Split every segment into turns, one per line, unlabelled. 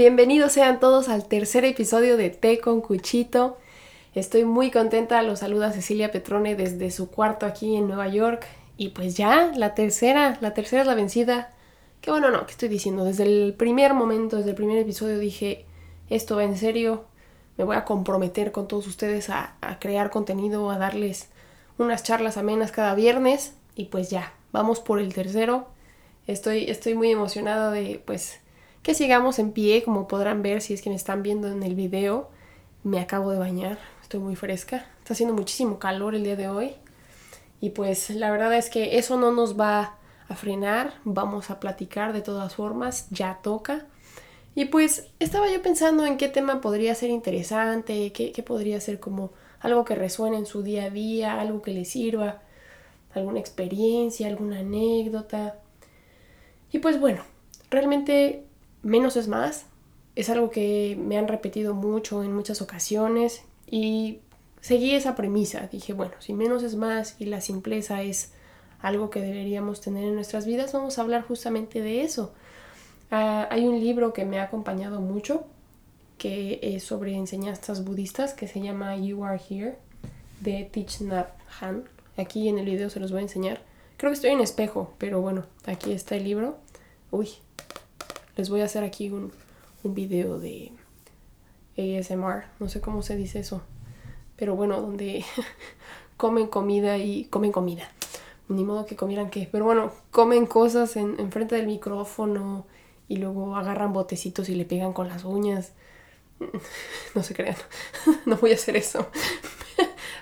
Bienvenidos sean todos al tercer episodio de Té con Cuchito. Estoy muy contenta, los saluda Cecilia Petrone desde su cuarto aquí en Nueva York. Y pues ya, la tercera, la tercera es la vencida. Que bueno, no, ¿qué estoy diciendo? Desde el primer momento, desde el primer episodio dije, esto va en serio, me voy a comprometer con todos ustedes a, a crear contenido, a darles unas charlas amenas cada viernes. Y pues ya, vamos por el tercero. Estoy, estoy muy emocionada de pues que sigamos en pie, como podrán ver si es que me están viendo en el video. Me acabo de bañar, estoy muy fresca. Está haciendo muchísimo calor el día de hoy. Y pues la verdad es que eso no nos va a frenar, vamos a platicar de todas formas, ya toca. Y pues estaba yo pensando en qué tema podría ser interesante, qué, qué podría ser como algo que resuene en su día a día, algo que le sirva, alguna experiencia, alguna anécdota. Y pues bueno, realmente menos es más. Es algo que me han repetido mucho en muchas ocasiones y seguí esa premisa. Dije, bueno, si menos es más y la simpleza es algo que deberíamos tener en nuestras vidas, vamos a hablar justamente de eso. Ah, hay un libro que me ha acompañado mucho, que es sobre enseñanzas budistas, que se llama You Are Here, de Thich Nhat Han. Aquí en el video se los voy a enseñar. Creo que estoy en espejo, pero bueno, aquí está el libro. Uy, les voy a hacer aquí un, un video de ASMR, no sé cómo se dice eso, pero bueno, donde comen comida y comen comida. Ni modo que comieran qué, pero bueno, comen cosas en, frente del micrófono y luego agarran botecitos y le pegan con las uñas. No se crean, no voy a hacer eso.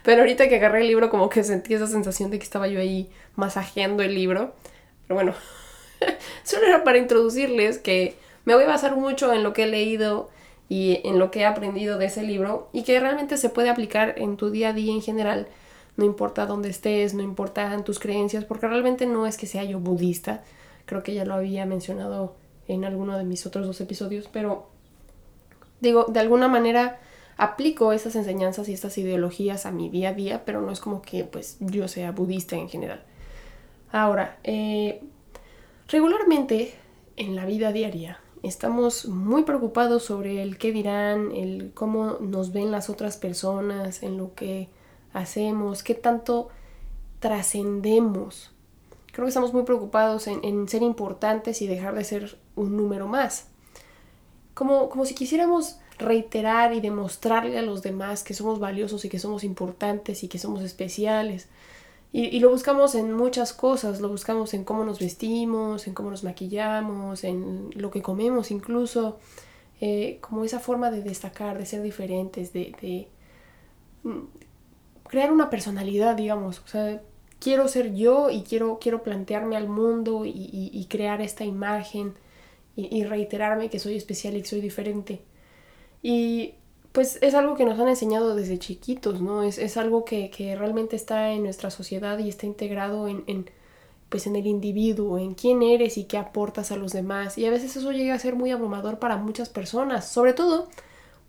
Pero ahorita que agarré el libro como que sentí esa sensación de que estaba yo ahí masajeando el libro. Pero bueno, Solo era para introducirles que me voy a basar mucho en lo que he leído y en lo que he aprendido de ese libro y que realmente se puede aplicar en tu día a día en general, no importa dónde estés, no importa tus creencias, porque realmente no es que sea yo budista, creo que ya lo había mencionado en alguno de mis otros dos episodios, pero digo, de alguna manera aplico esas enseñanzas y estas ideologías a mi día a día, pero no es como que pues yo sea budista en general. Ahora, eh, Regularmente en la vida diaria estamos muy preocupados sobre el qué dirán, el cómo nos ven las otras personas, en lo que hacemos, qué tanto trascendemos. Creo que estamos muy preocupados en, ser importantes y dejar de ser un número más. Como, como si quisiéramos reiterar y demostrarle a los demás que somos valiosos y que somos importantes y que somos especiales. Y, lo buscamos en muchas cosas, lo buscamos en cómo nos vestimos, en cómo nos maquillamos, en lo que comemos incluso, eh, como esa forma de destacar, de ser diferentes, de, mm, crear una personalidad, digamos. O sea, quiero ser yo y quiero, quiero plantearme al mundo y, crear esta imagen y, y, reiterarme que soy especial y que soy diferente. Y pues es algo que nos han enseñado desde chiquitos, ¿no? Es, algo que, realmente está en nuestra sociedad y está integrado en, pues en el individuo, en quién eres y qué aportas a los demás. Y a veces eso llega a ser muy abrumador para muchas personas, sobre todo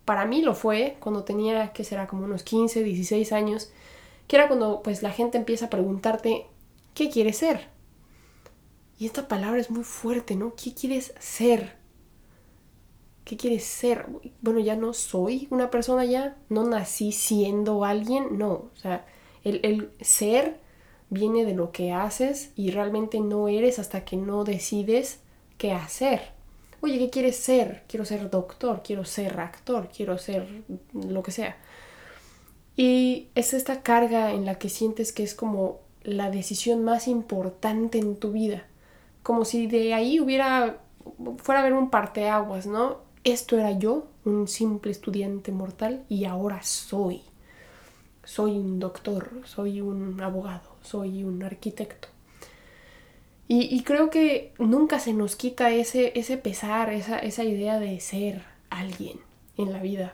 para mí lo fue cuando tenía, que será como unos 15, 16 años, que era cuando pues la gente empieza a preguntarte, ¿qué quieres ser? Y esta palabra es muy fuerte, ¿no? ¿Qué quieres ser? ¿Qué quieres ser? Bueno, ya no soy una persona ya, no nací siendo alguien, no. O sea, el, ser viene de lo que haces y realmente no eres hasta que no decides qué hacer. Oye, ¿qué quieres ser? Quiero ser doctor, quiero ser actor, quiero ser lo que sea. Y es esta carga en la que sientes que es como la decisión más importante en tu vida. Como si de ahí hubiera, fuera a haber un parteaguas, ¿no? Esto era yo, un simple estudiante mortal, y ahora soy. Soy un doctor, soy un abogado, soy un arquitecto. Y, creo que nunca se nos quita ese, ese pesar, esa, esa idea de ser alguien en la vida.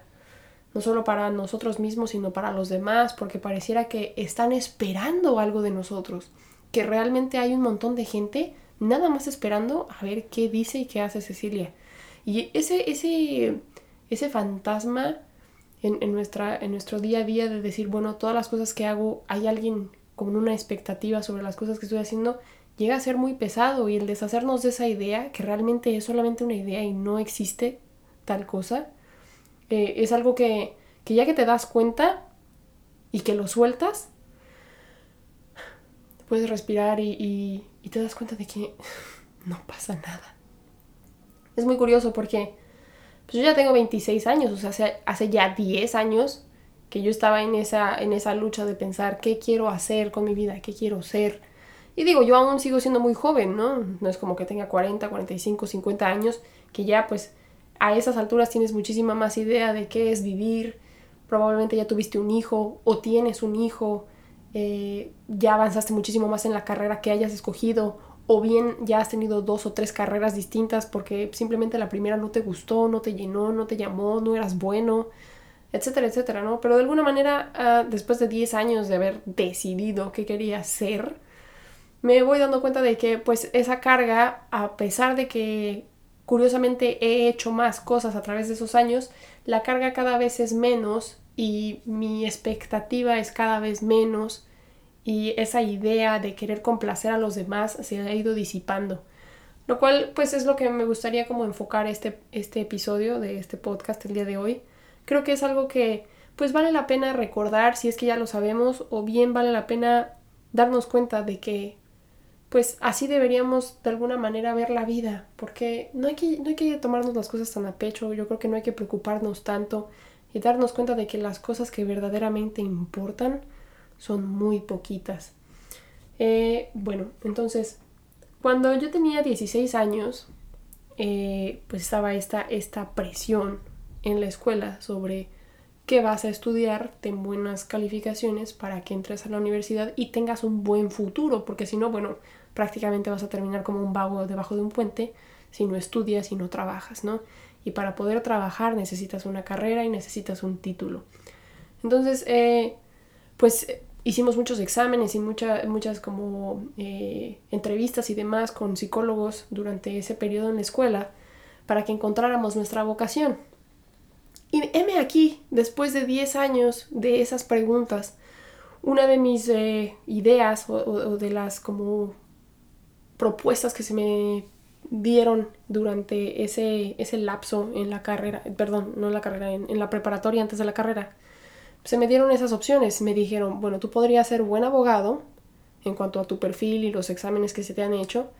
No solo para nosotros mismos, sino para los demás, porque pareciera que están esperando algo de nosotros. Que realmente hay un montón de gente nada más esperando a ver qué dice y qué hace Cecilia y ese, ese, ese fantasma en, nuestra, en nuestro día a día de decir, bueno, todas las cosas que hago, hay alguien con una expectativa sobre las cosas que estoy haciendo, llega a ser muy pesado y el deshacernos de esa idea, que realmente es solamente una idea y no existe, tal cosa. Eh, es algo que, que ya que te das cuenta y que lo sueltas, puedes respirar y, y, te das cuenta de que no pasa nada. Es muy curioso porque pues yo ya tengo 26 años, o sea, hace, ya 10 años que yo estaba en esa, en esa lucha de pensar qué quiero hacer con mi vida, qué quiero ser. Y digo, yo aún sigo siendo muy joven, ¿no? No es como que tenga 40, 45, 50 años, que ya pues a esas alturas tienes muchísima más idea de qué es vivir. Probablemente ya tuviste un hijo o tienes un hijo, eh, ya avanzaste muchísimo más en la carrera que hayas escogido o bien ya has tenido dos o tres carreras distintas porque simplemente la primera no te gustó, no te llenó, no te llamó, no eras bueno, etcétera, etcétera, ¿no? Pero de alguna manera, ah, después de 10 años de haber decidido qué quería ser, me voy dando cuenta de que pues esa carga, a pesar de que curiosamente he hecho más cosas a través de esos años, la carga cada vez es menos y mi expectativa es cada vez menos y esa idea de querer complacer a los demás se ha ido disipando. Lo cual pues es lo que me gustaría como enfocar este, este episodio de este podcast el día de hoy. Creo que es algo que pues vale la pena recordar si es que ya lo sabemos o bien vale la pena darnos cuenta de que pues así deberíamos de alguna manera ver la vida, porque no hay que, no hay que tomarnos las cosas tan a pecho, yo creo que no hay que preocuparnos tanto y darnos cuenta de que las cosas que verdaderamente importan son muy poquitas. Eh, bueno, entonces, cuando yo tenía 16 años, eh, pues estaba esta, esta presión en la escuela sobre qué vas a estudiar, ten buenas calificaciones para que entres a la universidad y tengas un buen futuro, porque si no, bueno, prácticamente vas a terminar como un vago debajo de un puente si no estudias y no trabajas, ¿no? Y para poder trabajar necesitas una carrera y necesitas un título. Entonces, eh, pues hicimos muchos exámenes y muchas como eh, entrevistas y demás con psicólogos durante ese periodo en la escuela para que encontráramos nuestra vocación. Y heme aquí, después de 10 años de esas preguntas, una de mis eh, ideas o, de las como propuestas que se me dieron durante ese, ese lapso en la carrera, perdón, no en la carrera, en la preparatoria antes de la carrera, se me dieron esas opciones. Me dijeron, bueno, tú podrías ser buen abogado en cuanto a tu perfil y los exámenes que se te han hecho.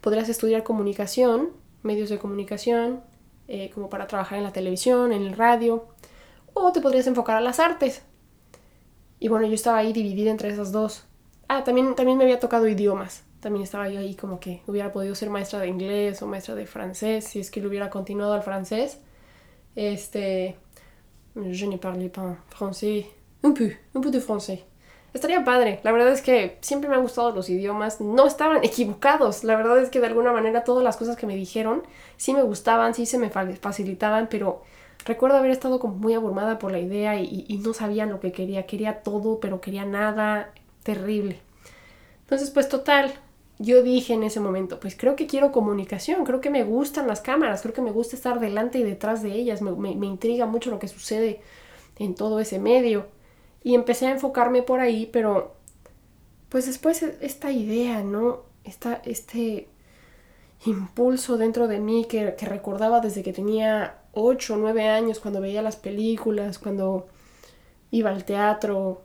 Podrías estudiar comunicación, medios de comunicación, eh, como para trabajar en la televisión, en el radio. O te podrías enfocar a las artes. Y bueno, yo estaba ahí dividida entre esas dos. Ah, también, también me había tocado idiomas. También estaba yo ahí como que hubiera podido ser maestra de inglés o maestra de francés si es que lo hubiera continuado al francés. Este, Je ne parle pas français. Un peu, un peu de français. Estaría padre. La verdad es que siempre me han gustado los idiomas. No estaban equivocados. La verdad es que de alguna manera todas las cosas que me dijeron sí me gustaban, sí se me facilitaban, pero recuerdo haber estado como muy abrumada por la idea y, y no sabía lo que quería. Quería todo, pero quería nada. Terrible. Entonces, pues total, yo dije en ese momento, pues creo que quiero comunicación, creo que me gustan las cámaras, creo que me gusta estar delante y detrás de ellas, me, intriga mucho lo que sucede en todo ese medio. Y empecé a enfocarme por ahí, pero pues después e, esta idea, ¿no? Esta, este impulso dentro de mí que, que recordaba desde que tenía 8 o 9 años, cuando veía las películas, cuando iba al teatro,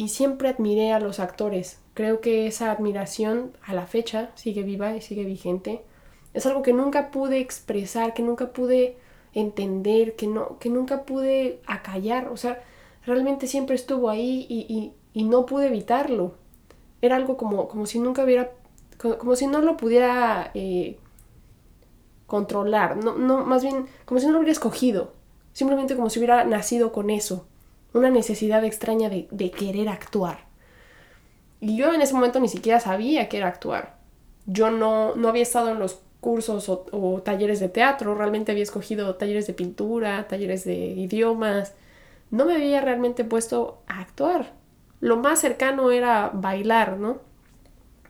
y siempre admiré a los actores, Creo que esa admiración a la fecha sigue viva y sigue vigente. Es algo que nunca pude expresar, que nunca pude entender, que, no, que nunca pude acallar. O sea, realmente siempre estuvo ahí y, no pude evitarlo. Era algo como, como si nunca hubiera, como, si no lo pudiera eh, controlar. No, no, más bien, como si no lo hubiera escogido. Simplemente como si hubiera nacido con eso. Una necesidad extraña de, querer actuar. Y yo en ese momento ni siquiera sabía que era actuar. Yo no, no había estado en los cursos o, talleres de teatro, realmente había escogido talleres de pintura, talleres de idiomas. No me había realmente puesto a actuar. Lo más cercano era bailar, ¿no?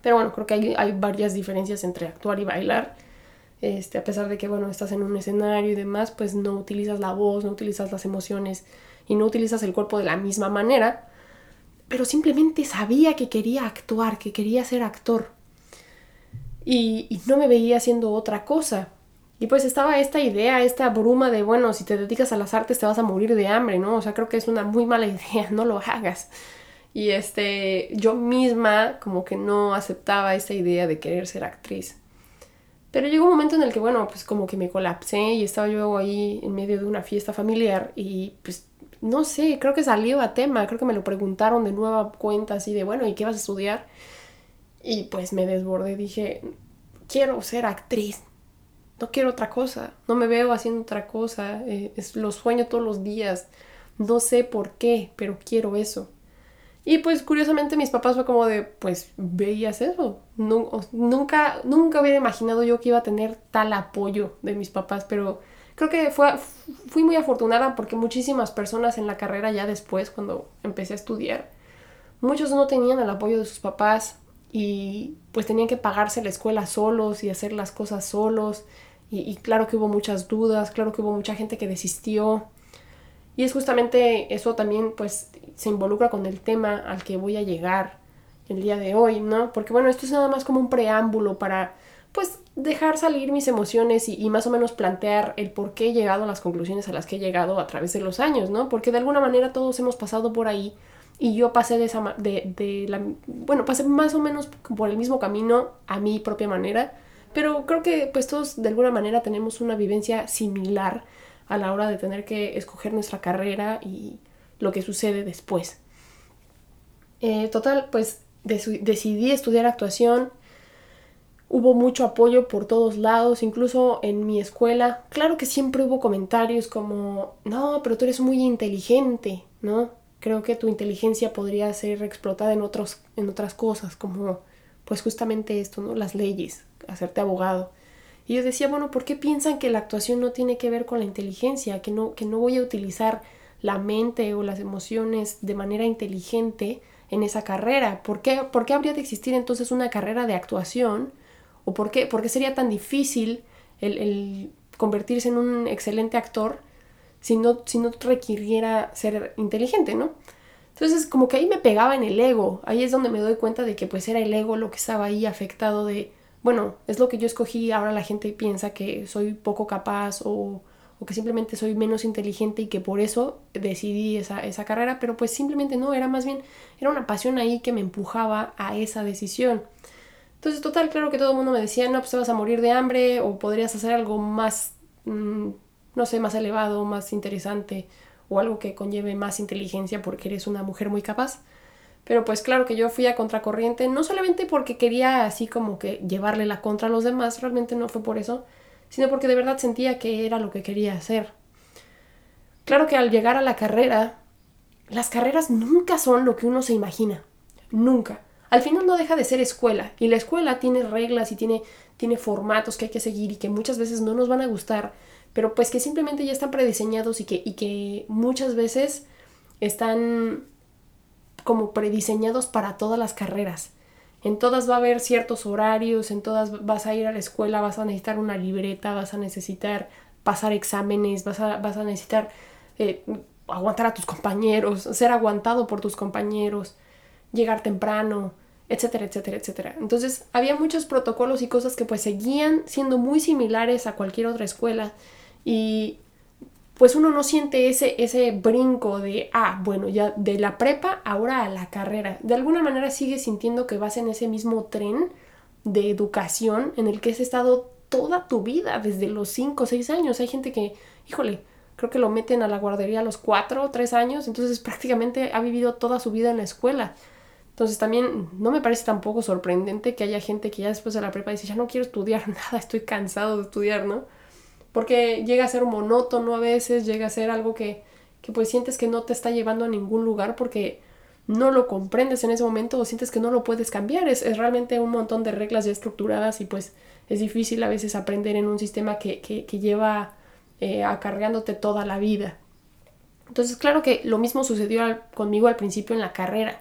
Pero bueno, creo que hay, hay varias diferencias entre actuar y bailar. Este, a pesar de que, bueno, estás en un escenario y demás, pues no utilizas la voz, no utilizas las emociones y no utilizas el cuerpo de la misma manera pero simplemente sabía que quería actuar, que quería ser actor. Y, no me veía haciendo otra cosa. Y pues estaba esta idea, esta bruma de, bueno, si te dedicas a las artes te vas a morir de hambre, ¿no? O sea, creo que es una muy mala idea, no lo hagas. Y este, yo misma como que no aceptaba esta idea de querer ser actriz. Pero llegó un momento en el que, bueno, pues como que me colapsé y estaba yo ahí en medio de una fiesta familiar y pues no sé, creo que salió a tema, creo que me lo preguntaron de nueva cuenta así de, bueno, ¿y qué vas a estudiar? Y pues me desbordé, dije, quiero ser actriz, no quiero otra cosa, no me veo haciendo otra cosa, eh, lo sueño todos los días, no sé por qué, pero quiero eso. Y pues curiosamente mis papás fue como de, pues veías eso. nunca, nunca hubiera imaginado yo que iba a tener tal apoyo de mis papás, pero creo que fue, fui muy afortunada porque muchísimas personas en la carrera ya después, cuando empecé a estudiar, muchos no tenían el apoyo de sus papás y pues tenían que pagarse la escuela solos y hacer las cosas solos. Y, y claro que hubo muchas dudas, claro que hubo mucha gente que desistió. Y es justamente eso también pues se involucra con el tema al que voy a llegar el día de hoy, ¿no? Porque bueno, esto es nada más como un preámbulo para pues dejar salir mis emociones y, más o menos plantear el por qué he llegado a las conclusiones a las que he llegado a través de los años, ¿no? Porque de alguna manera todos hemos pasado por ahí y yo pasé de esa de, de la bueno, pasé más o menos por el mismo camino a mi propia manera, pero creo que pues todos de alguna manera tenemos una vivencia similar a la hora de tener que escoger nuestra carrera y lo que sucede después. Eh, total, pues decidí estudiar actuación. Hubo mucho apoyo por todos lados, incluso en mi escuela. Claro que siempre hubo comentarios como, no, pero tú eres muy inteligente, ¿no? Creo que tu inteligencia podría ser explotada en, otros, en otras cosas, como pues justamente esto, ¿no? Las leyes, hacerte abogado. Y yo decía, bueno, ¿por qué piensan que la actuación no tiene que ver con la inteligencia? Que no, que no voy a utilizar la mente o las emociones de manera inteligente en esa carrera. ¿Por qué, ¿Por qué habría de existir entonces una carrera de actuación? ¿O por qué, por qué sería tan difícil el, convertirse en un excelente actor si no, si no requiriera ser inteligente, ¿no? Entonces como que ahí me pegaba en el ego, ahí es donde me doy cuenta de que pues era el ego lo que estaba ahí afectado de bueno, es lo que yo escogí, ahora la gente piensa que soy poco capaz o, que simplemente soy menos inteligente y que por eso decidí esa, esa, carrera, pero pues simplemente no, era más bien, era una pasión ahí que me empujaba a esa decisión. Entonces, total, claro que todo el mundo me decía, no, pues te vas a morir de hambre o podrías hacer algo más, mm, no sé, más elevado, más interesante o algo que conlleve más inteligencia porque eres una mujer muy capaz. Pero pues claro que yo fui a contracorriente, no solamente porque quería así como que llevarle la contra a los demás, realmente no fue por eso, sino porque de verdad sentía que era lo que quería hacer. Claro que al llegar a la carrera, las carreras nunca son lo que uno se imagina, nunca. Al final no deja de ser escuela y la escuela tiene reglas y tiene, tiene formatos que hay que seguir y que muchas veces no nos van a gustar, pero pues que simplemente ya están prediseñados y que, y que muchas veces están como prediseñados para todas las carreras. En todas va a haber ciertos horarios, en todas vas a ir a la escuela, vas a necesitar una libreta, vas a necesitar pasar exámenes, vas a, vas a necesitar eh, aguantar a tus compañeros, ser aguantado por tus compañeros, llegar temprano, etcétera, etcétera, etcétera. Entonces había muchos protocolos y cosas que pues seguían siendo muy similares a cualquier otra escuela y pues uno no siente ese, ese brinco de, ah, bueno, ya de la prepa ahora a la carrera. De alguna manera sigues sintiendo que vas en ese mismo tren de educación en el que has estado toda tu vida, desde los 5 o 6 años. Hay gente que, híjole, creo que lo meten a la guardería a los 4 o 3 años, entonces prácticamente ha vivido toda su vida en la escuela. Entonces también no me parece tampoco sorprendente que haya gente que ya después de la prepa dice, ya no quiero estudiar nada, estoy cansado de estudiar, ¿no? porque llega a ser monótono a veces, llega a ser algo que, que pues sientes que no te está llevando a ningún lugar porque no lo comprendes en ese momento o sientes que no lo puedes cambiar. Es, es realmente un montón de reglas ya estructuradas y pues es difícil a veces aprender en un sistema que, que, lleva eh, acarreándote toda la vida. Entonces, claro que lo mismo sucedió conmigo al principio en la carrera.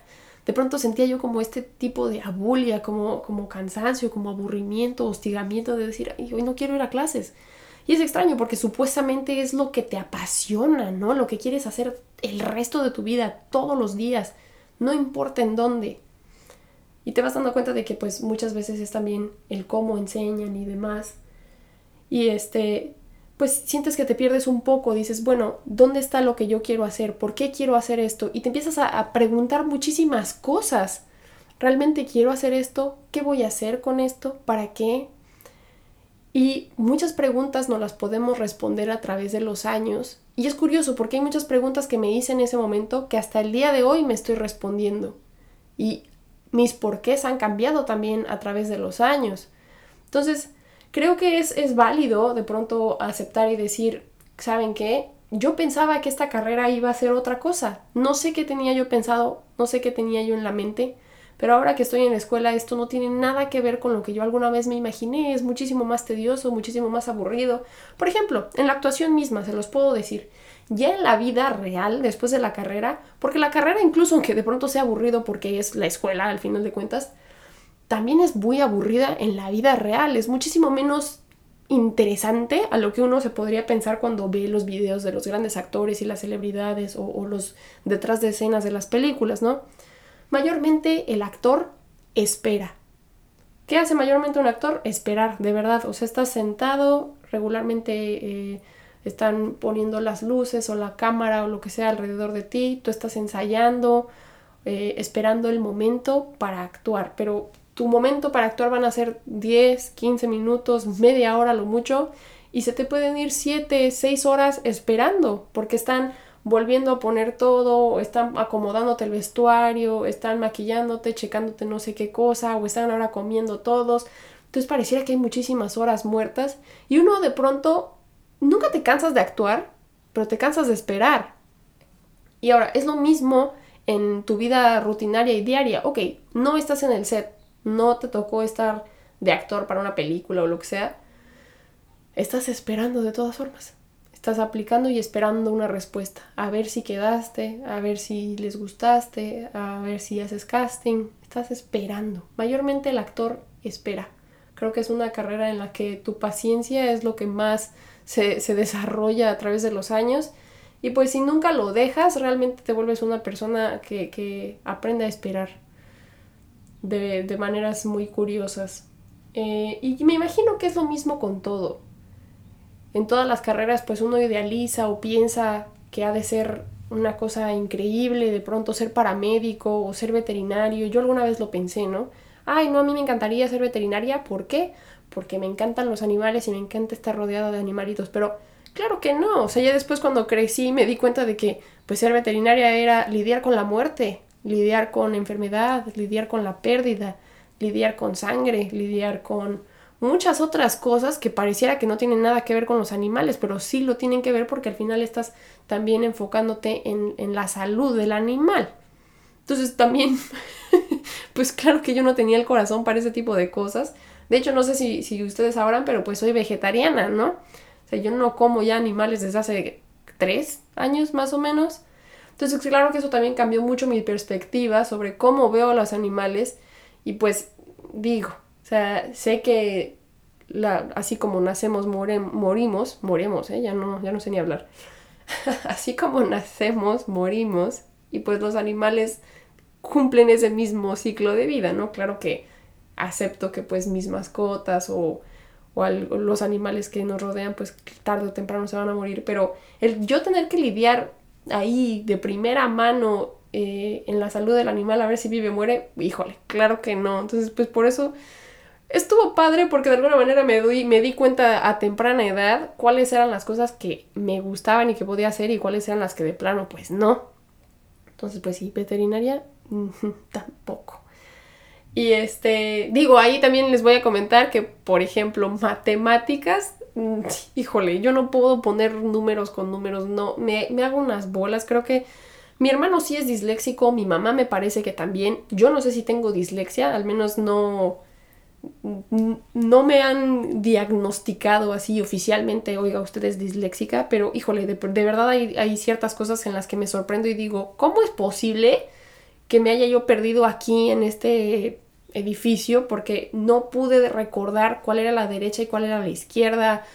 De pronto sentía yo como este tipo de abulia, como, como cansancio, como aburrimiento, hostigamiento de decir, Ay, hoy no quiero ir a clases. Y es extraño porque supuestamente es lo que te apasiona, ¿no? Lo que quieres hacer el resto de tu vida, todos los días, no importa en dónde. Y te vas dando cuenta de que pues muchas veces es también el cómo enseñan y demás. y este, pues sientes que te pierdes un poco, dices, bueno, ¿dónde está lo que yo quiero hacer? ¿Por qué quiero hacer esto? Y te empiezas a, preguntar muchísimas cosas. ¿Realmente quiero hacer esto? ¿Qué voy a hacer con esto? ¿Para qué? Y muchas preguntas no las podemos responder a través de los años. Y es curioso porque hay muchas preguntas que me hice en ese momento que hasta el día de hoy me estoy respondiendo. Y mis porqués han cambiado también a través de los años. Entonces, creo que es, es válido de pronto aceptar y decir, ¿saben qué? Yo pensaba que esta carrera iba a ser otra cosa. No sé qué tenía yo pensado, no sé qué tenía yo en la mente, pero ahora que estoy en la escuela, esto no tiene nada que ver con lo que yo alguna vez me imaginé. Es muchísimo más tedioso, muchísimo más aburrido. Por ejemplo, en la actuación misma, se los puedo decir. Ya en la vida real, después de la carrera, porque la carrera incluso aunque de pronto sea aburrido porque es la escuela al final de cuentas, también es muy aburrida en la vida real. Es muchísimo menos interesante a lo que uno se podría pensar cuando ve los videos de los grandes actores y las celebridades o, los detrás de escenas de las películas, ¿no? mayormente el actor espera. ¿Qué hace mayormente un actor? Esperar, de verdad. O sea, estás sentado, regularmente eh, están poniendo las luces o la cámara o lo que sea alrededor de ti, tú estás ensayando, eh, esperando el momento para actuar. Pero tu momento para actuar van a ser 10, 15 minutos, media hora lo mucho, y se te pueden ir 7, 6 horas esperando, porque están volviendo a poner todo, están acomodándote el vestuario, están maquillándote, checándote no sé qué cosa, o están ahora comiendo todos. Entonces pareciera que hay muchísimas horas muertas y uno de pronto nunca te cansas de actuar, pero te cansas de esperar. Y ahora, es lo mismo en tu vida rutinaria y diaria. Ok, no estás en el set, no te tocó estar de actor para una película o lo que sea. Estás esperando de todas formas. Estás aplicando y esperando una respuesta. A ver si quedaste, a ver si les gustaste, a ver si haces casting. Estás esperando. Mayormente el actor espera. Creo que es una carrera en la que tu paciencia es lo que más se, desarrolla a través de los años. Y pues si nunca lo dejas, realmente te vuelves una persona que, aprende a esperar de, maneras muy curiosas. Eh, y me imagino que es lo mismo con todo en todas las carreras pues uno idealiza o piensa que ha de ser una cosa increíble, de pronto ser paramédico o ser veterinario. Yo alguna vez lo pensé, ¿no? Ay, no, a mí me encantaría ser veterinaria. ¿Por qué? Porque me encantan los animales y me encanta estar rodeada de animalitos. Pero claro que no. O sea, ya después cuando crecí me di cuenta de que pues ser veterinaria era lidiar con la muerte, lidiar con enfermedad, lidiar con la pérdida, lidiar con sangre, lidiar con muchas otras cosas que pareciera que no tienen nada que ver con los animales, pero sí lo tienen que ver porque al final estás también enfocándote en, la salud del animal. Entonces también, pues claro que yo no tenía el corazón para ese tipo de cosas. De hecho, no sé si, si ustedes sabrán, pero pues soy vegetariana, ¿no? O sea, yo no como ya animales desde hace tres años más o menos. Entonces, claro que eso también cambió mucho mi perspectiva sobre cómo veo a los animales. Y pues digo, o sea, sé que la, así como nacemos, morimos, moremos, ¿eh? ya, no, ya no sé ni hablar. así como nacemos, morimos, y pues los animales cumplen ese mismo ciclo de vida, ¿no? Claro que acepto que pues mis mascotas o, o los animales que nos rodean pues tarde o temprano se van a morir, pero el yo tener que lidiar ahí de primera mano eh, en la salud del animal a ver si vive o muere, híjole, claro que no. Entonces pues por eso estuvo padre porque de alguna manera me, doy, me di cuenta a temprana edad cuáles eran las cosas que me gustaban y que podía hacer y cuáles eran las que de plano pues no. Entonces pues sí, veterinaria tampoco. Y este, digo, ahí también les voy a comentar que, por ejemplo, matemáticas, híjole, yo no puedo poner números con números, no, me, me hago unas bolas, creo que mi hermano sí es disléxico, mi mamá me parece que también, yo no sé si tengo dislexia, al menos no, no me han diagnosticado así oficialmente, oiga, usted es disléxica, pero híjole, de, verdad hay, ciertas cosas en las que me sorprendo y digo, ¿cómo es posible que me haya yo perdido aquí en este edificio? Porque no pude recordar cuál era la derecha y cuál era la izquierda.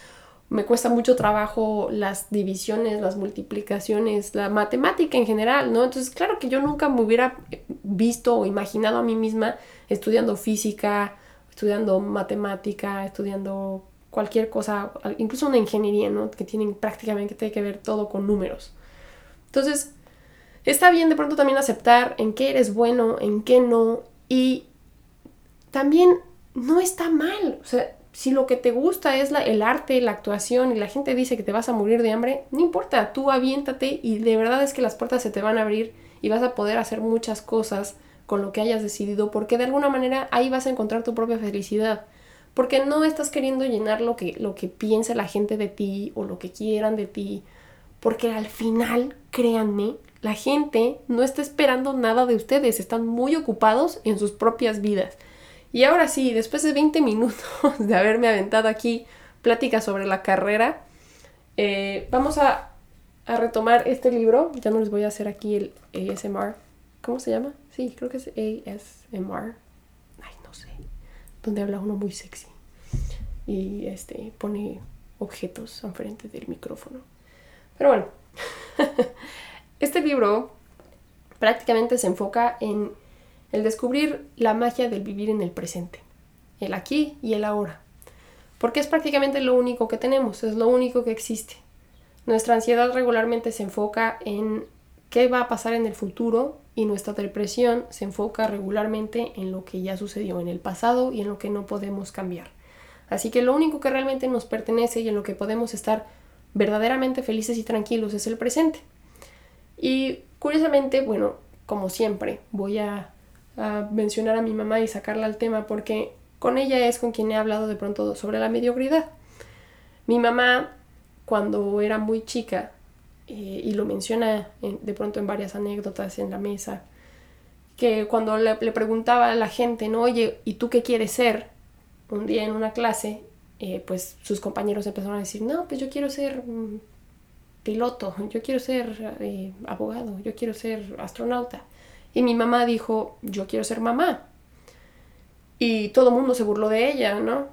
Me cuesta mucho trabajo las divisiones, las multiplicaciones, la matemática en general, ¿no? Entonces, claro que yo nunca me hubiera visto o imaginado a mí misma estudiando física, estudiando matemática, estudiando cualquier cosa, incluso una ingeniería, ¿no? Que tienen prácticamente que ver todo con números. Entonces, está bien de pronto también aceptar en qué eres bueno, en qué no, y también no está mal. O sea, si lo que te gusta es la, el arte, la actuación y la gente dice que te vas a morir de hambre, no importa, tú aviéntate y de verdad es que las puertas se te van a abrir y vas a poder hacer muchas cosas con lo que hayas decidido, porque de alguna manera ahí vas a encontrar tu propia felicidad. Porque no estás queriendo llenar lo que, lo que piense la gente de ti o lo que quieran de ti. Porque al final, créanme, la gente no está esperando nada de ustedes, están muy ocupados en sus propias vidas. Y ahora sí, después de 20 minutos de haberme aventado aquí plática sobre la carrera, eh, vamos a, retomar este libro. Ya no les voy a hacer aquí el ASMR. ¿Cómo se llama? Sí, creo que es ASMR. Ay, no sé. Donde habla uno muy sexy. Y este pone objetos enfrente del micrófono. Pero bueno, este libro prácticamente se enfoca en el descubrir la magia del vivir en el presente, el aquí y el ahora, porque es prácticamente lo único que tenemos, es lo único que existe. Nuestra ansiedad regularmente se enfoca en qué va a pasar en el futuro y nuestra depresión se enfoca regularmente en lo que ya sucedió en el pasado y en lo que no podemos cambiar. Así que lo único que realmente nos pertenece y en lo que podemos estar verdaderamente felices y tranquilos es el presente. Y curiosamente, bueno, como siempre, voy a a mencionar a mi mamá y sacarla al tema porque con ella es con quien he hablado de pronto sobre la mediocridad. Mi mamá, cuando era muy chica, eh, y lo menciona de pronto en varias anécdotas en la mesa, que cuando le, preguntaba a la gente, no, oye, ¿y tú qué quieres ser? Un día en una clase, eh, pues sus compañeros empezaron a decir, no, pues yo quiero ser mm, piloto, yo quiero ser eh, abogado, yo quiero ser astronauta. Y mi mamá dijo, yo quiero ser mamá. Y todo el mundo se burló de ella, ¿no?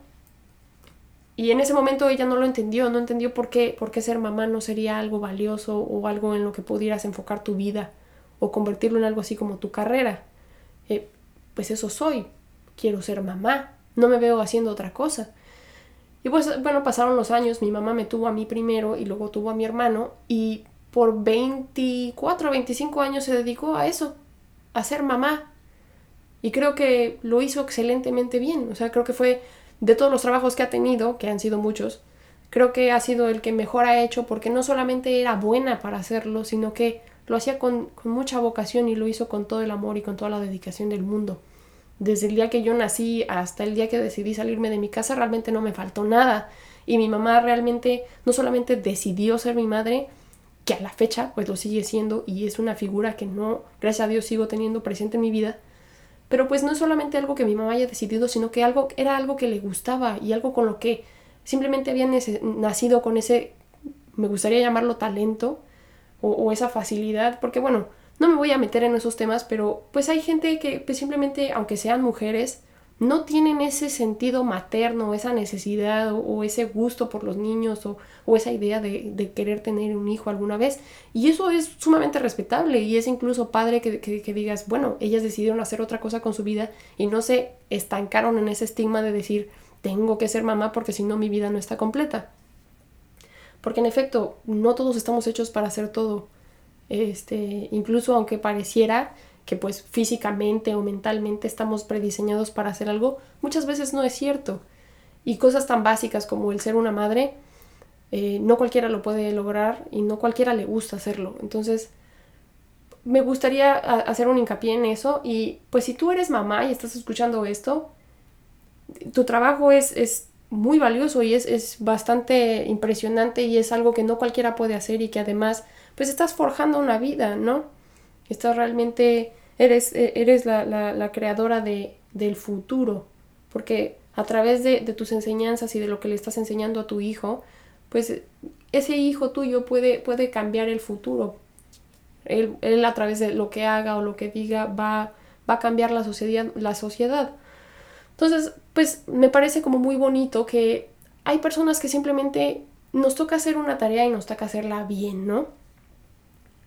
Y en ese momento ella no lo entendió, no entendió por qué, por qué ser mamá no sería algo valioso o algo en lo que pudieras enfocar tu vida o convertirlo en algo así como tu carrera. Eh, pues eso soy, quiero ser mamá, no me veo haciendo otra cosa. Y pues bueno, pasaron los años, mi mamá me tuvo a mí primero y luego tuvo a mi hermano y por 24 o 25 años se dedicó a eso, a ser mamá. Y creo que lo hizo excelentemente bien. O sea, creo que fue de todos los trabajos que ha tenido, que han sido muchos, creo que ha sido el que mejor ha hecho porque no solamente era buena para hacerlo, sino que lo hacía con, con mucha vocación y lo hizo con todo el amor y con toda la dedicación del mundo. Desde el día que yo nací hasta el día que decidí salirme de mi casa realmente no me faltó nada. Y mi mamá realmente no solamente decidió ser mi madre, que a la fecha pues lo sigue siendo y es una figura que no, gracias a Dios, sigo teniendo presente en mi vida. Pero pues no es solamente algo que mi mamá haya decidido, sino que algo, era algo que le gustaba y algo con lo que simplemente había nacido con ese, me gustaría llamarlo talento o, esa facilidad, porque bueno, no me voy a meter en esos temas, pero pues hay gente que pues simplemente, aunque sean mujeres, no tienen ese sentido materno, esa necesidad o, ese gusto por los niños o, esa idea de, querer tener un hijo alguna vez. Y eso es sumamente respetable y es incluso padre que, digas, bueno, ellas decidieron hacer otra cosa con su vida y no se estancaron en ese estigma de decir, tengo que ser mamá porque si no mi vida no está completa. Porque en efecto, no todos estamos hechos para hacer todo. Este, incluso aunque pareciera que pues físicamente o mentalmente estamos prediseñados para hacer algo, muchas veces no es cierto. Y cosas tan básicas como el ser una madre, eh, no cualquiera lo puede lograr y no cualquiera le gusta hacerlo. Entonces, me gustaría hacer un hincapié en eso y pues si tú eres mamá y estás escuchando esto, tu trabajo es, es muy valioso y es, es, bastante impresionante y es algo que no cualquiera puede hacer y que además pues estás forjando una vida, ¿no? Estás realmente, eres, e, eres la, la, creadora de, del futuro, porque a través de, de, tus enseñanzas y de lo que le estás enseñando a tu hijo, pues ese hijo tuyo puede, puede cambiar el futuro. Él, él, a través de lo que haga o lo que diga va, va a cambiar la sociedad, la sociedad. Entonces, pues me parece como muy bonito que hay personas que simplemente nos toca hacer una tarea y nos toca hacerla bien, ¿no?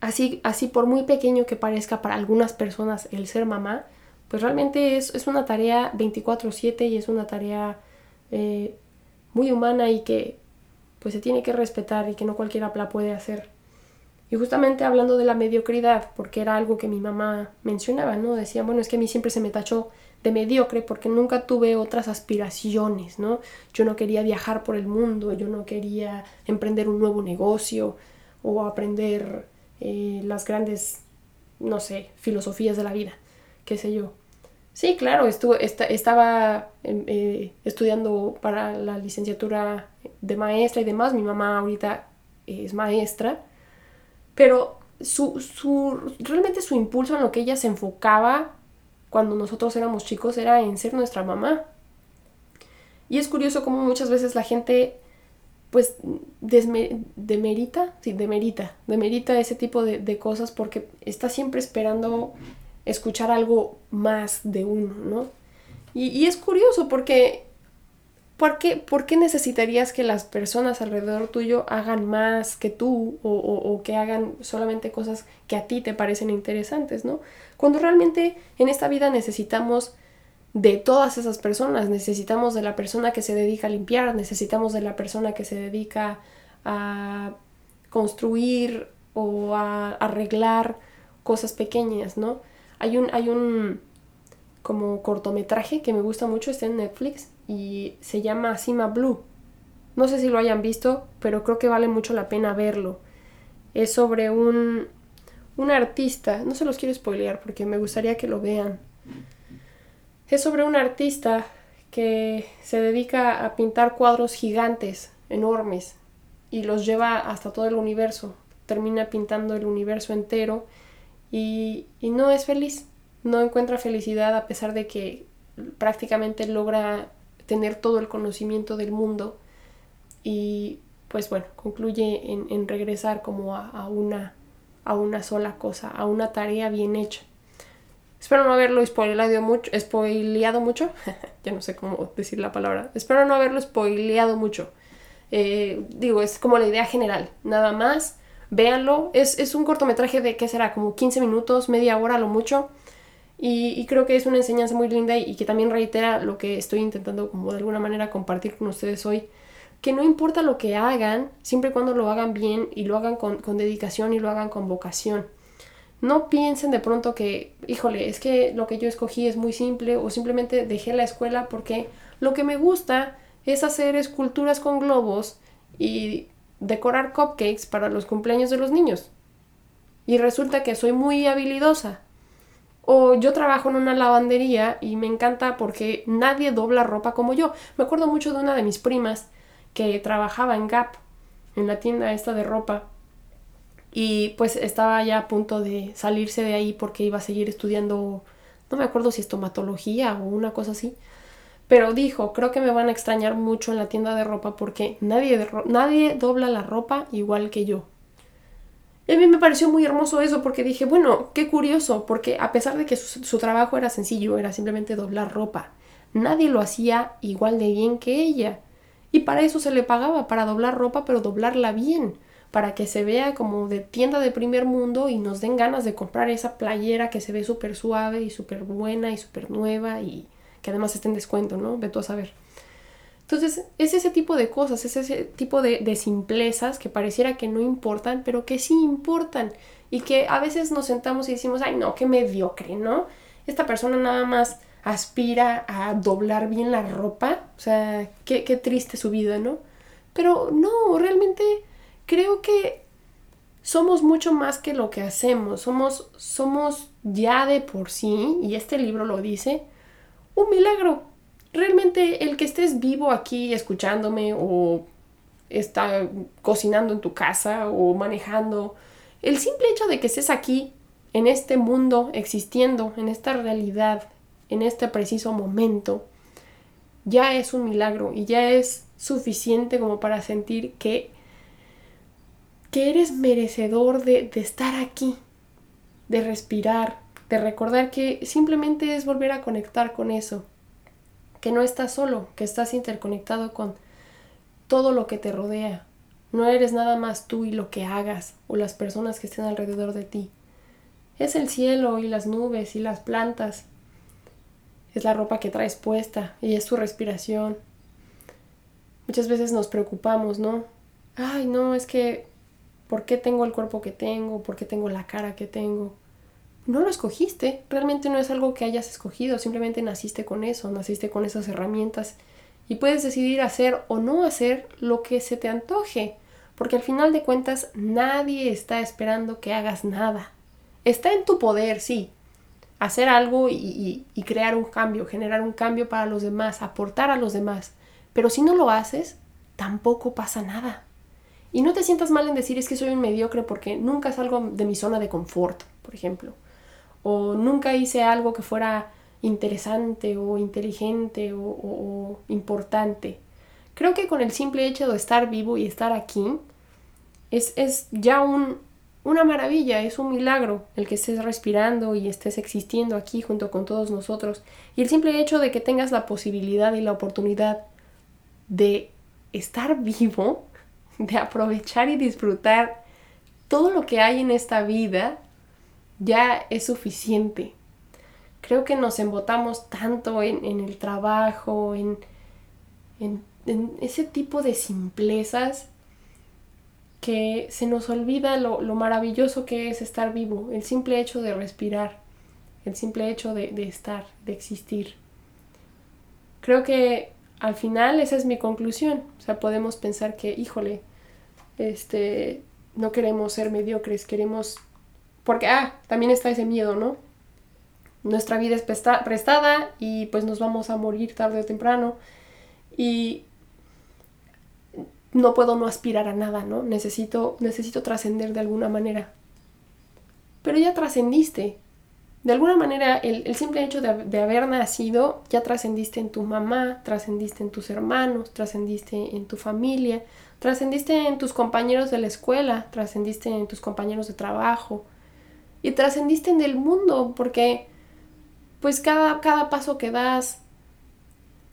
Así, así por muy pequeño que parezca para algunas personas el ser mamá, pues realmente es, una tarea 24/7 y es una tarea eh, muy humana y que pues se tiene que respetar y que no cualquiera la puede hacer. Y justamente hablando de la mediocridad, porque era algo que mi mamá mencionaba, ¿no? Decía, bueno, es que a mí siempre se me tachó de mediocre porque nunca tuve otras aspiraciones, ¿no? Yo no quería viajar por el mundo, yo no quería emprender un nuevo negocio o aprender eh, las grandes, no sé, filosofías de la vida, qué sé yo. Sí, claro, estuve, estaba em, eh, estudiando para la licenciatura de maestra y demás. Mi mamá ahorita es maestra, pero su, su, realmente su impulso en lo que ella se enfocaba cuando nosotros éramos chicos era en ser nuestra mamá. Y es curioso cómo muchas veces la gente pues demerita, sí, demerita, demerita ese tipo de, cosas porque está siempre esperando escuchar algo más de uno, ¿no? Y, es curioso porque ¿por qué, ¿por qué, necesitarías que las personas alrededor tuyo hagan más que tú o, o, que hagan solamente cosas que a ti te parecen interesantes, ¿no? Cuando realmente en esta vida necesitamos de todas esas personas, necesitamos de la persona que se dedica a limpiar, necesitamos de la persona que se dedica a construir o a arreglar cosas pequeñas, ¿no? Hay un, hay un como cortometraje que me gusta mucho, está en Netflix y se llama Cima Blue. No sé si lo hayan visto, pero creo que vale mucho la pena verlo. Es sobre un, un artista, no se los quiero spoilear porque me gustaría que lo vean. Es sobre un artista que se dedica a pintar cuadros gigantes, enormes, y los lleva hasta todo el universo. Termina pintando el universo entero y, no es feliz, no encuentra felicidad a pesar de que prácticamente logra tener todo el conocimiento del mundo y pues bueno, concluye en, regresar como a, una, a una sola cosa, a una tarea bien hecha. Espero no haberlo spoileado mucho, spoileado mucho, ya no sé cómo decir la palabra, espero no haberlo spoileado mucho. Eh, digo, es como la idea general, nada más véanlo. Es, un cortometraje de, ¿qué será? Como 15 minutos, media hora, lo mucho. Y, creo que es una enseñanza muy linda y, que también reitera lo que estoy intentando como de alguna manera compartir con ustedes hoy. Que no importa lo que hagan, siempre y cuando lo hagan bien y lo hagan con, con dedicación y lo hagan con vocación. No piensen de pronto que, híjole, es que lo que yo escogí es muy simple o simplemente dejé la escuela porque lo que me gusta es hacer esculturas con globos y decorar cupcakes para los cumpleaños de los niños. Y resulta que soy muy habilidosa. O yo trabajo en una lavandería y me encanta porque nadie dobla ropa como yo. Me acuerdo mucho de una de mis primas que trabajaba en Gap, en la tienda esta de ropa. Y pues estaba ya a punto de salirse de ahí porque iba a seguir estudiando, no me acuerdo si estomatología o una cosa así. Pero dijo, creo que me van a extrañar mucho en la tienda de ropa porque nadie, nadie dobla la ropa igual que yo. Y a mí me pareció muy hermoso eso porque dije, bueno, qué curioso, porque a pesar de que su, trabajo era sencillo, era simplemente doblar ropa, nadie lo hacía igual de bien que ella. Y para eso se le pagaba, para doblar ropa, pero doblarla bien, para que se vea como de tienda de primer mundo y nos den ganas de comprar esa playera que se ve súper suave y súper buena y súper nueva y que además esté en descuento, ¿no? Ve tú a saber. Entonces, es ese tipo de cosas, es ese tipo de, simplezas que pareciera que no importan, pero que sí importan. Y que a veces nos sentamos y decimos, ay, no, qué mediocre, ¿no? Esta persona nada más aspira a doblar bien la ropa. O sea, qué, qué triste su vida, ¿no? Pero no, realmente creo que somos mucho más que lo que hacemos. Somos, somos ya de por sí, y este libro lo dice, un milagro. Realmente el que estés vivo aquí escuchándome o está cocinando en tu casa o manejando, el simple hecho de que estés aquí en este mundo existiendo, en esta realidad, en este preciso momento, ya es un milagro y ya es suficiente como para sentir que, que eres merecedor de, de estar aquí, de respirar, de recordar que simplemente es volver a conectar con eso, que no estás solo, que estás interconectado con todo lo que te rodea. No eres nada más tú y lo que hagas o las personas que estén alrededor de ti. Es el cielo y las nubes y las plantas. Es la ropa que traes puesta y es tu respiración. Muchas veces nos preocupamos, ¿no? Ay, no, es que, ¿por qué tengo el cuerpo que tengo? ¿Por qué tengo la cara que tengo? No lo escogiste, realmente no es algo que hayas escogido, simplemente naciste con eso, naciste con esas herramientas y puedes decidir hacer o no hacer lo que se te antoje, porque al final de cuentas nadie está esperando que hagas nada. Está en tu poder, sí, hacer algo y, crear un cambio, generar un cambio para los demás, aportar a los demás. Pero si no lo haces, tampoco pasa nada. Y no te sientas mal en decir es que soy un mediocre porque nunca salgo de mi zona de confort, por ejemplo. O nunca hice algo que fuera interesante o inteligente o importante. Creo que con el simple hecho de estar vivo y estar aquí es, es ya un, una maravilla, es un milagro el que estés respirando y estés existiendo aquí junto con todos nosotros. Y el simple hecho de que tengas la posibilidad y la oportunidad de estar vivo, de aprovechar y disfrutar todo lo que hay en esta vida, ya es suficiente. Creo que nos embotamos tanto en, el trabajo, en, en, en ese tipo de simplezas que se nos olvida lo, maravilloso que es estar vivo, el simple hecho de respirar, el simple hecho de, estar, de existir. Creo que al final esa es mi conclusión. O sea, podemos pensar que, híjole, este, no queremos ser mediocres, queremos... Porque, ah, también está ese miedo, ¿no? Nuestra vida es prestada y pues nos vamos a morir tarde o temprano. Y no puedo no aspirar a nada, ¿no? Necesito, necesito trascender de alguna manera. Pero ya trascendiste. De alguna manera, el, simple hecho de, haber nacido, ya trascendiste en tu mamá, trascendiste en tus hermanos, trascendiste en tu familia, trascendiste en tus compañeros de la escuela, trascendiste en tus compañeros de trabajo y trascendiste en el mundo, porque pues cada, cada paso que das,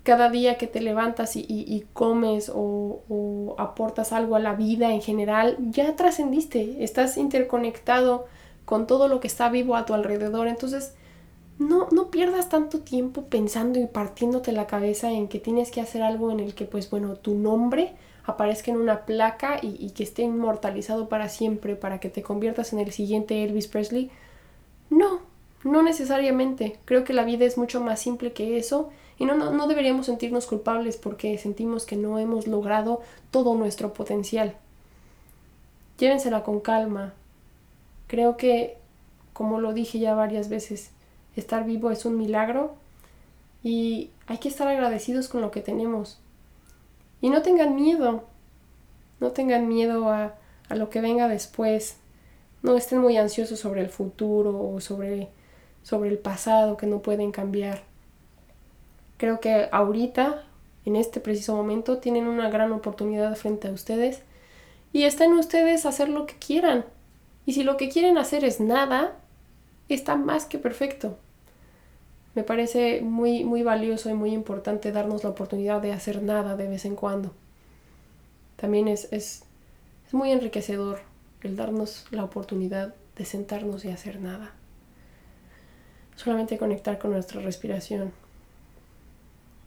cada día que te levantas y, comes o, aportas algo a la vida en general, ya trascendiste, estás interconectado con todo lo que está vivo a tu alrededor. Entonces, no, no pierdas tanto tiempo pensando y partiéndote la cabeza en que tienes que hacer algo en el que, pues bueno, tu nombre aparezca en una placa y, y que esté inmortalizado para siempre para que te conviertas en el siguiente Elvis Presley. No, no necesariamente. Creo que la vida es mucho más simple que eso y no, no, deberíamos sentirnos culpables porque sentimos que no hemos logrado todo nuestro potencial. Llévensela con calma. Creo que, como lo dije ya varias veces, estar vivo es un milagro y hay que estar agradecidos con lo que tenemos. Y no tengan miedo. No tengan miedo a, a lo que venga después. No estén muy ansiosos sobre el futuro o sobre, sobre el pasado que no pueden cambiar. Creo que ahorita, en este preciso momento, tienen una gran oportunidad frente a ustedes y está en ustedes hacer lo que quieran. Y si lo que quieren hacer es nada, está más que perfecto. Me parece muy, muy valioso y muy importante darnos la oportunidad de hacer nada de vez en cuando. También es, es, es muy enriquecedor el darnos la oportunidad de sentarnos y hacer nada. Solamente conectar con nuestra respiración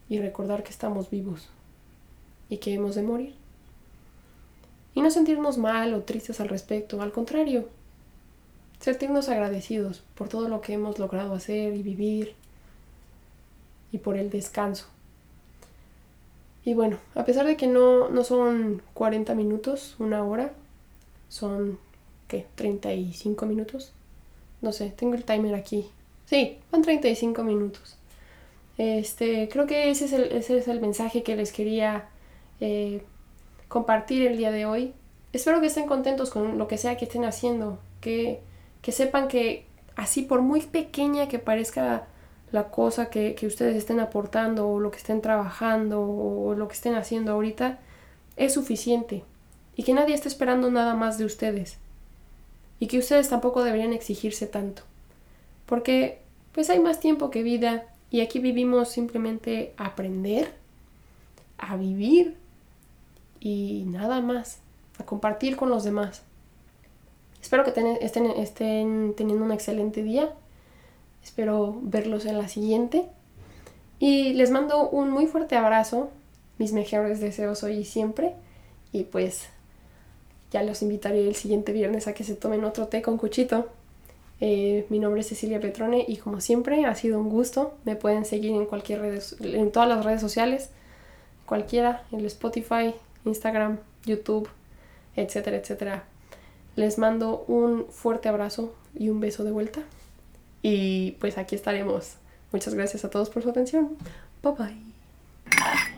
y recordar que estamos vivos y que hemos de morir. Y no sentirnos mal o tristes al respecto, al contrario, sentirnos agradecidos por todo lo que hemos logrado hacer y vivir y por el descanso. Y bueno, a pesar de que no, no son 40 minutos, una hora, son, ¿qué? 35 minutos. No sé, tengo el timer aquí. Sí, son 35 minutos. Este, creo que ese es el, ese es el mensaje que les quería eh, compartir el día de hoy. Espero que estén contentos con lo que sea que estén haciendo, que, que sepan que así por muy pequeña que parezca la cosa que, que, ustedes estén aportando o lo que estén trabajando o lo que estén haciendo ahorita, es suficiente. Y que nadie está esperando nada más de ustedes. Y que ustedes tampoco deberían exigirse tanto. Porque pues hay más tiempo que vida y aquí vivimos simplemente aprender, a vivir y nada más, a compartir con los demás. Espero que estén, estén teniendo un excelente día. Espero verlos en la siguiente. Y les mando un muy fuerte abrazo mis mejores deseos hoy y siempre. Y pues ya los invitaré el siguiente viernes a que se tomen otro té con cuchito. Eh, mi nombre es Cecilia Petrone y como siempre ha sido un gusto. Me pueden seguir en cualquier redes, en todas las redes sociales, cualquiera, en Spotify, Instagram, YouTube, etcétera, etcétera. Les mando un fuerte abrazo y un beso de vuelta. Y pues aquí estaremos. Muchas gracias a todos por su atención. Bye bye.